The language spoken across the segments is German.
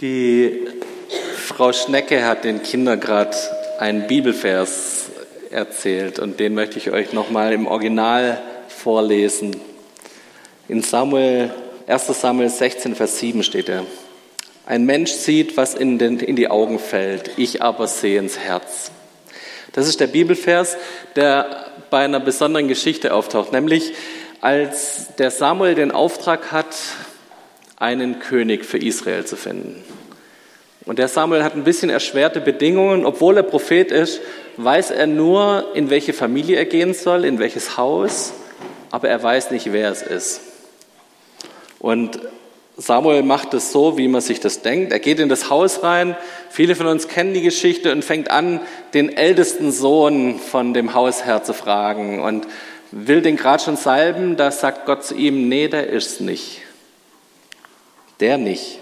Die Frau Schnecke hat den Kindern gerade einen Bibelvers erzählt und den möchte ich euch nochmal im Original vorlesen. In Samuel, 1 Samuel 16, Vers 7 steht er. Ein Mensch sieht, was in, den, in die Augen fällt, ich aber sehe ins Herz. Das ist der Bibelvers, der bei einer besonderen Geschichte auftaucht, nämlich als der Samuel den Auftrag hat, einen König für Israel zu finden. Und der Samuel hat ein bisschen erschwerte Bedingungen. Obwohl er Prophet ist, weiß er nur, in welche Familie er gehen soll, in welches Haus, aber er weiß nicht, wer es ist. Und Samuel macht es so, wie man sich das denkt. Er geht in das Haus rein. Viele von uns kennen die Geschichte und fängt an, den ältesten Sohn von dem Hausherr zu fragen und will den gerade schon salben. Da sagt Gott zu ihm, nee, der ist's nicht. Der nicht.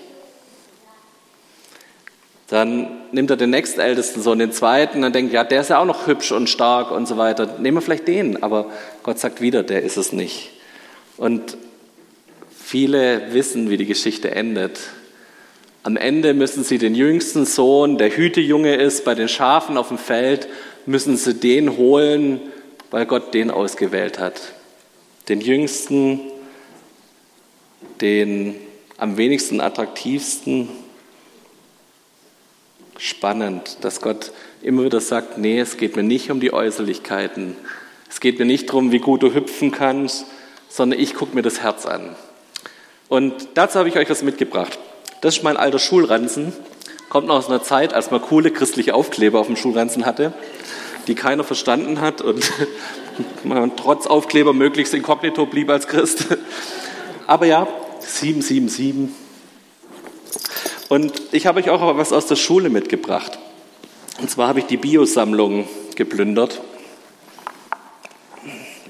Dann nimmt er den nächstältesten Sohn, den zweiten, und denkt, ja, der ist ja auch noch hübsch und stark und so weiter. Nehmen wir vielleicht den, aber Gott sagt wieder, der ist es nicht. Und viele wissen, wie die Geschichte endet. Am Ende müssen sie den jüngsten Sohn, der Hütejunge ist, bei den Schafen auf dem Feld, müssen sie den holen, weil Gott den ausgewählt hat. Den jüngsten, den am wenigsten attraktivsten, spannend, dass Gott immer wieder sagt, nee, es geht mir nicht um die Äußerlichkeiten. Es geht mir nicht darum, wie gut du hüpfen kannst, sondern ich gucke mir das Herz an. Und dazu habe ich euch was mitgebracht. Das ist mein alter Schulranzen. Kommt noch aus einer Zeit, als man coole christliche Aufkleber auf dem Schulranzen hatte, die keiner verstanden hat und man trotz Aufkleber möglichst inkognito blieb als Christ. Aber ja, 777, und ich habe euch auch was aus der Schule mitgebracht. Und zwar habe ich die Biosammlung geplündert.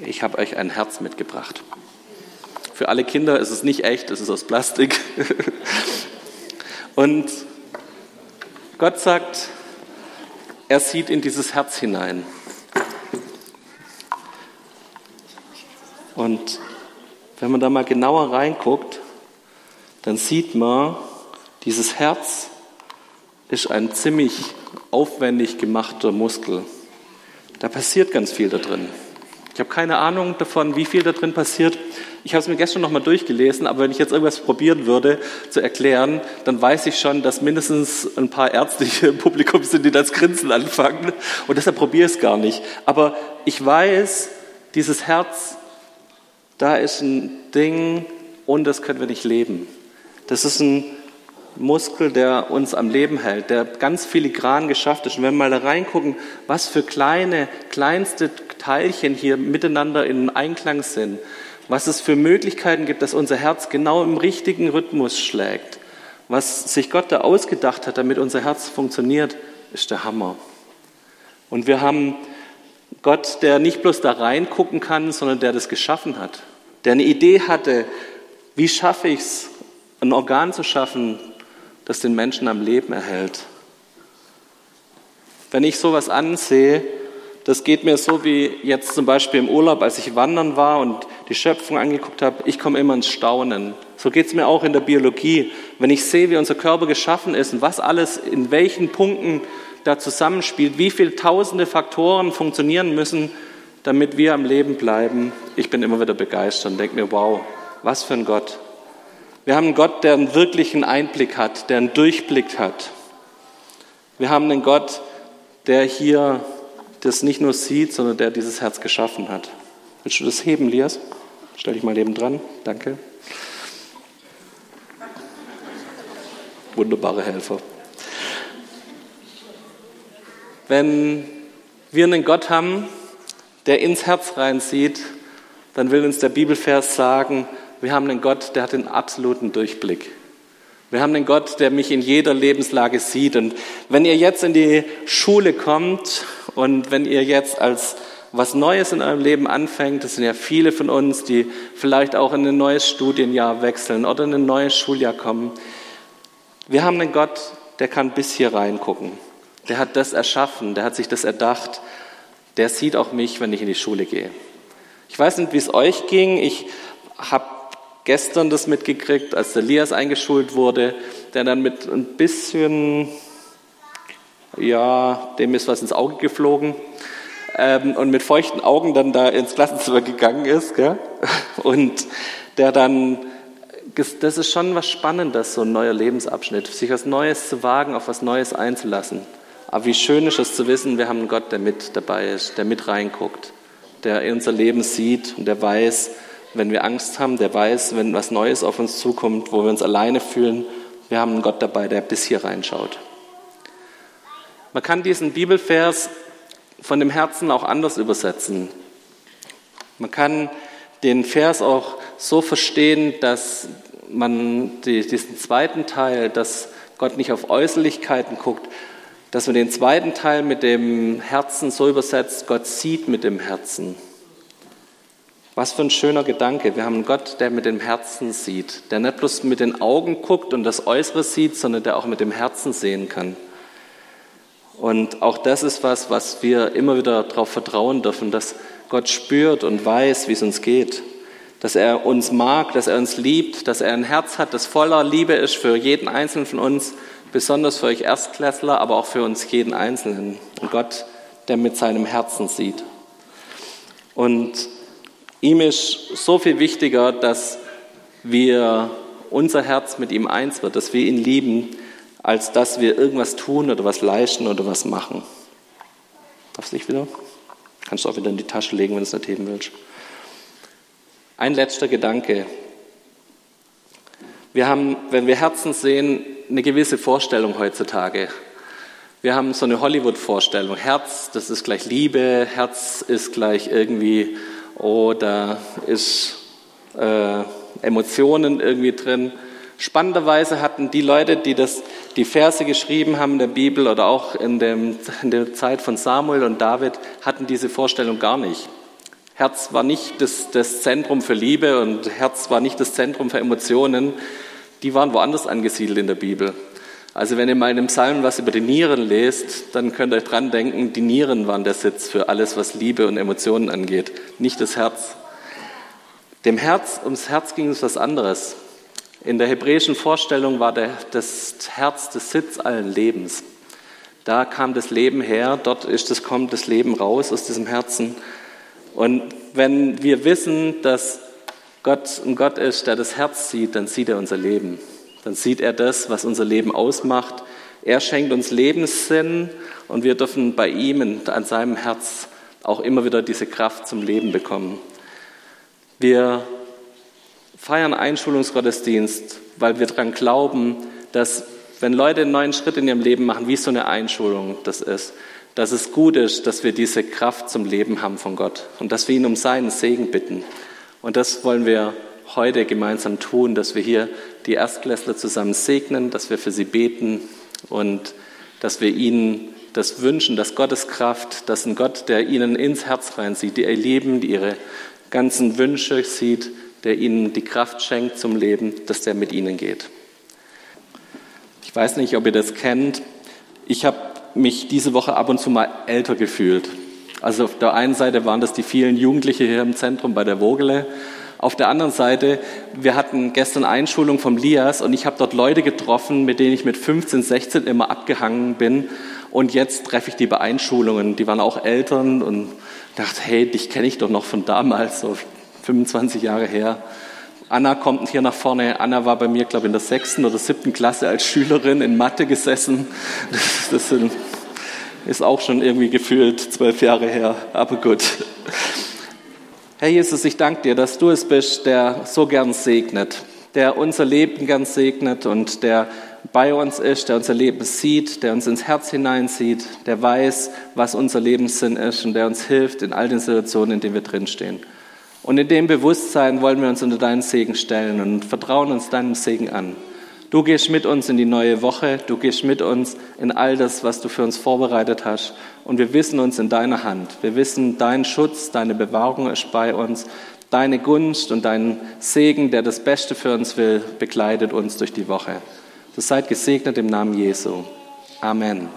Ich habe euch ein Herz mitgebracht. Für alle Kinder ist es nicht echt, es ist aus Plastik. Und Gott sagt, er sieht in dieses Herz hinein. Und wenn man da mal genauer reinguckt, dann sieht man, dieses Herz ist ein ziemlich aufwendig gemachter Muskel. Da passiert ganz viel da drin. Ich habe keine Ahnung davon, wie viel da drin passiert. Ich habe es mir gestern noch mal durchgelesen, aber wenn ich jetzt irgendwas probieren würde zu erklären, dann weiß ich schon, dass mindestens ein paar Ärztliche im Publikum sind, die das Grinsen anfangen. Und deshalb probiere ich es gar nicht. Aber ich weiß, dieses Herz, da ist ein Ding, ohne das können wir nicht leben. Das ist ein Muskel, der uns am Leben hält, der ganz filigran geschafft ist. Und wenn wir mal da reingucken, was für kleine, kleinste Teilchen hier miteinander in Einklang sind, was es für Möglichkeiten gibt, dass unser Herz genau im richtigen Rhythmus schlägt, was sich Gott da ausgedacht hat, damit unser Herz funktioniert, ist der Hammer. Und wir haben Gott, der nicht bloß da reingucken kann, sondern der das geschaffen hat, der eine Idee hatte, wie schaffe ich es, ein Organ zu schaffen, das den Menschen am Leben erhält. Wenn ich sowas ansehe, das geht mir so wie jetzt zum Beispiel im Urlaub, als ich wandern war und die Schöpfung angeguckt habe, ich komme immer ins Staunen. So geht es mir auch in der Biologie. Wenn ich sehe, wie unser Körper geschaffen ist und was alles in welchen Punkten da zusammenspielt, wie viele tausende Faktoren funktionieren müssen, damit wir am Leben bleiben, ich bin immer wieder begeistert und denke mir, wow, was für ein Gott. Wir haben einen Gott, der einen wirklichen Einblick hat, der einen Durchblick hat. Wir haben einen Gott, der hier das nicht nur sieht, sondern der dieses Herz geschaffen hat. Willst du das heben, Lias? Stell dich mal neben dran. Danke. Wunderbare Helfer. Wenn wir einen Gott haben, der ins Herz reinsieht, dann will uns der Bibelvers sagen, wir haben einen Gott, der hat den absoluten Durchblick. Wir haben einen Gott, der mich in jeder Lebenslage sieht. Und wenn ihr jetzt in die Schule kommt und wenn ihr jetzt als was Neues in eurem Leben anfängt, das sind ja viele von uns, die vielleicht auch in ein neues Studienjahr wechseln oder in ein neues Schuljahr kommen. Wir haben einen Gott, der kann bis hier reingucken. Der hat das erschaffen, der hat sich das erdacht. Der sieht auch mich, wenn ich in die Schule gehe. Ich weiß nicht, wie es euch ging. Ich habe gestern das mitgekriegt, als der Elias eingeschult wurde. der dann mit ein bisschen, ja, dem ist was ins Auge geflogen ähm, und mit feuchten Augen dann da ins Klassenzimmer gegangen ist. Gell? Und der dann, das ist schon was Spannendes, so ein neuer Lebensabschnitt, sich was Neues zu wagen, auf was Neues einzulassen. Aber wie schön ist es zu wissen, wir haben einen Gott, der mit dabei ist, der mit reinguckt, der unser Leben sieht und der weiß, wenn wir Angst haben, der weiß, wenn was Neues auf uns zukommt, wo wir uns alleine fühlen, wir haben einen Gott dabei, der bis hier reinschaut. Man kann diesen Bibelvers von dem Herzen auch anders übersetzen. Man kann den Vers auch so verstehen, dass man diesen zweiten Teil, dass Gott nicht auf Äußerlichkeiten guckt, dass man den zweiten Teil mit dem Herzen so übersetzt, Gott sieht mit dem Herzen. Was für ein schöner Gedanke. Wir haben einen Gott, der mit dem Herzen sieht, der nicht bloß mit den Augen guckt und das Äußere sieht, sondern der auch mit dem Herzen sehen kann. Und auch das ist was, was wir immer wieder darauf vertrauen dürfen, dass Gott spürt und weiß, wie es uns geht. Dass er uns mag, dass er uns liebt, dass er ein Herz hat, das voller Liebe ist für jeden Einzelnen von uns, besonders für euch Erstklässler, aber auch für uns jeden Einzelnen. Und Gott, der mit seinem Herzen sieht. Und ihm ist so viel wichtiger, dass wir unser Herz mit ihm eins wird, dass wir ihn lieben, als dass wir irgendwas tun oder was leisten oder was machen. Darfst du dich wieder? Kannst du auch wieder in die Tasche legen, wenn du es nicht heben willst. Ein letzter Gedanke. Wir haben, wenn wir Herzen sehen, eine gewisse Vorstellung heutzutage. Wir haben so eine Hollywood-Vorstellung. Herz, das ist gleich Liebe. Herz ist gleich irgendwie, da ist äh, Emotionen irgendwie drin. Spannenderweise hatten die Leute, die das die Verse geschrieben haben in der Bibel oder auch in, dem, in der Zeit von Samuel und David, hatten diese Vorstellung gar nicht. Herz war nicht das, das Zentrum für Liebe und Herz war nicht das Zentrum für Emotionen. Die waren woanders angesiedelt in der Bibel. Also wenn ihr mal in dem Psalm was über die Nieren lest, dann könnt ihr euch dran denken, die Nieren waren der Sitz für alles, was Liebe und Emotionen angeht, nicht das Herz. Dem Herz, ums Herz ging es was anderes. In der hebräischen Vorstellung war der, das Herz der Sitz allen Lebens. Da kam das Leben her, dort ist das, kommt das Leben raus aus diesem Herzen. Und wenn wir wissen, dass Gott ein Gott ist, der das Herz sieht, dann sieht er unser Leben. Dann sieht er das, was unser Leben ausmacht. Er schenkt uns Lebenssinn und wir dürfen bei ihm und an seinem Herz auch immer wieder diese Kraft zum Leben bekommen. Wir feiern Einschulungsgottesdienst, weil wir daran glauben, dass wenn Leute einen neuen Schritt in ihrem Leben machen, wie so eine Einschulung das ist, dass es gut ist, dass wir diese Kraft zum Leben haben von Gott und dass wir ihn um seinen Segen bitten. Und das wollen wir heute gemeinsam tun, dass wir hier die Erstklässler zusammen segnen, dass wir für sie beten und dass wir ihnen das wünschen, dass Gottes Kraft, dass ein Gott, der ihnen ins Herz reinsieht, die ihr Leben, die ihre ganzen Wünsche sieht, der ihnen die Kraft schenkt zum Leben, dass der mit ihnen geht. Ich weiß nicht, ob ihr das kennt. Ich habe mich diese Woche ab und zu mal älter gefühlt. Also auf der einen Seite waren das die vielen Jugendliche hier im Zentrum bei der Vogele. Auf der anderen Seite, wir hatten gestern Einschulung vom Lias und ich habe dort Leute getroffen, mit denen ich mit 15, 16 immer abgehangen bin. Und jetzt treffe ich die bei Einschulungen. Die waren auch Eltern und dachte, hey, dich kenne ich doch noch von damals, so 25 Jahre her. Anna kommt hier nach vorne. Anna war bei mir, glaube ich, in der sechsten oder siebten Klasse als Schülerin in Mathe gesessen. Das, das sind, ist auch schon irgendwie gefühlt zwölf Jahre her, aber gut. Herr Jesus, ich danke dir, dass du es bist, der so gern segnet, der unser Leben gern segnet und der bei uns ist, der unser Leben sieht, der uns ins Herz hineinsieht, der weiß, was unser Lebenssinn ist und der uns hilft in all den Situationen, in denen wir drinstehen. Und in dem Bewusstsein wollen wir uns unter deinen Segen stellen und vertrauen uns deinem Segen an. Du gehst mit uns in die neue Woche, du gehst mit uns in all das, was du für uns vorbereitet hast. Und wir wissen uns in deiner Hand. Wir wissen, dein Schutz, deine Bewahrung ist bei uns. Deine Gunst und dein Segen, der das Beste für uns will, begleitet uns durch die Woche. Du seid gesegnet im Namen Jesu. Amen.